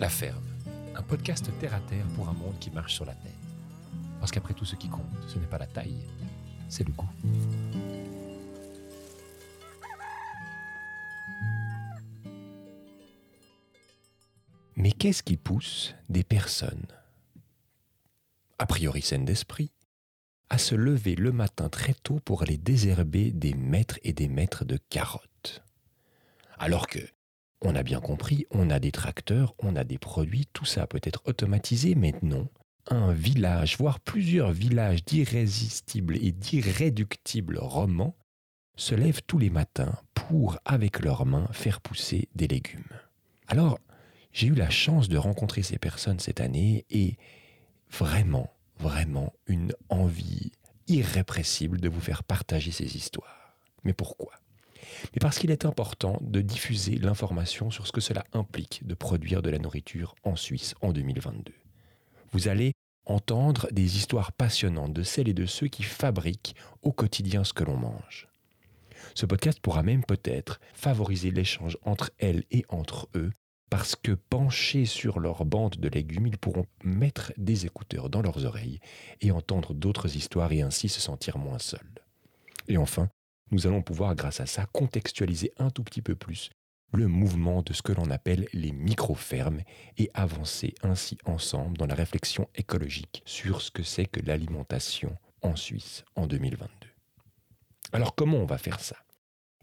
La Ferme, un podcast terre à terre pour un monde qui marche sur la tête. Parce qu'après tout, ce qui compte, ce n'est pas la taille, c'est le goût. Mais qu'est-ce qui pousse des personnes, a priori saines d'esprit, à se lever le matin très tôt pour aller désherber des mètres et des mètres de carottes? Alors que on a bien compris, on a des tracteurs, on a des produits, tout ça peut être automatisé, mais non. Un village, voire plusieurs villages d'irrésistibles et d'irréductibles romans se lèvent tous les matins pour, avec leurs mains, faire pousser des légumes. Alors, j'ai eu la chance de rencontrer ces personnes cette année et vraiment, vraiment une envie irrépressible de vous faire partager ces histoires. Mais pourquoi? Mais parce qu'il est important de diffuser l'information sur ce que cela implique de produire de la nourriture en Suisse en 2022. Vous allez entendre des histoires passionnantes de celles et de ceux qui fabriquent au quotidien ce que l'on mange. Ce podcast pourra même peut-être favoriser l'échange entre elles et entre eux, parce que penchés sur leur bande de légumes, ils pourront mettre des écouteurs dans leurs oreilles et entendre d'autres histoires et ainsi se sentir moins seuls. Et enfin, nous allons pouvoir, grâce à ça, contextualiser un tout petit peu plus le mouvement de ce que l'on appelle les micro-fermes et avancer ainsi ensemble dans la réflexion écologique sur ce que c'est que l'alimentation en Suisse en 2022. Alors comment on va faire ça?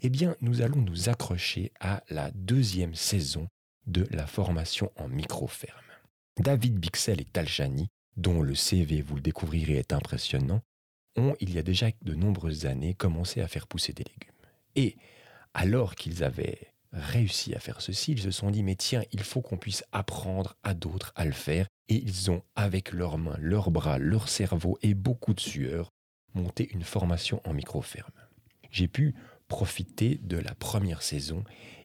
Eh bien, nous allons nous accrocher à la deuxième saison de la formation en micro-ferme. David Bixel et Talchani, dont le CV, vous le découvrirez, est impressionnant, ont, il y a déjà de nombreuses années, commencé à faire pousser des légumes. Et alors qu'ils avaient réussi à faire ceci, ils se sont dit, mais tiens, il faut qu'on puisse apprendre à d'autres à le faire. Et ils ont, avec leurs mains, leurs bras, leur cerveau et beaucoup de sueur, monté une formation en micro-ferme. J'ai pu profiter de la première saison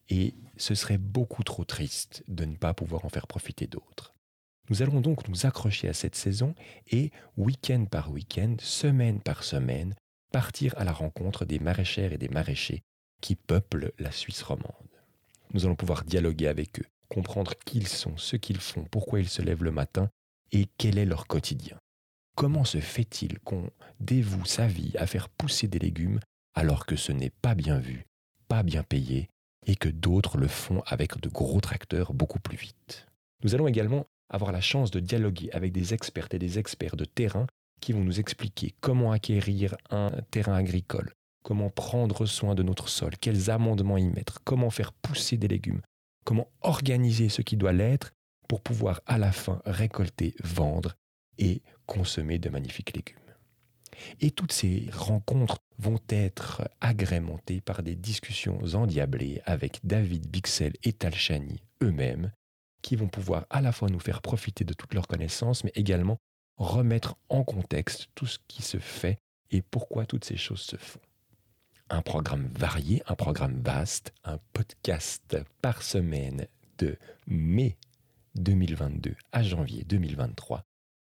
et ce serait beaucoup trop triste de ne pas pouvoir en faire profiter d'autres. Nous allons donc nous accrocher à cette saison et, week-end par week-end, semaine par semaine, partir à la rencontre des maraîchères et des maraîchers qui peuplent la Suisse romande. Nous allons pouvoir dialoguer avec eux, comprendre qui ils sont, ce qu'ils font, pourquoi ils se lèvent le matin et quel est leur quotidien. Comment se fait-il qu'on dévoue sa vie à faire pousser des légumes alors que ce n'est pas bien vu, pas bien payé et que d'autres le font avec de gros tracteurs beaucoup plus vite? Nous allons également avoir la chance de dialoguer avec des expertes et des experts de terrain qui vont nous expliquer comment acquérir un terrain agricole, comment prendre soin de notre sol, quels amendements y mettre, comment faire pousser des légumes, comment organiser ce qui doit l'être pour pouvoir à la fin récolter, vendre et consommer de magnifiques légumes. Et toutes ces rencontres vont être agrémentées par des discussions endiablées avec David Bixel et Talchani eux-mêmes, qui vont pouvoir à la fois nous faire profiter de toutes leurs connaissances, mais également remettre en contexte tout ce qui se fait et pourquoi toutes ces choses se font. Un programme varié, un programme vaste, un podcast par semaine de mai 2022 à janvier 2023.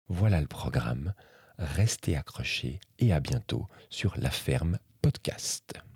Voilà le programme. Restez accrochés et à bientôt sur La Ferme Podcast.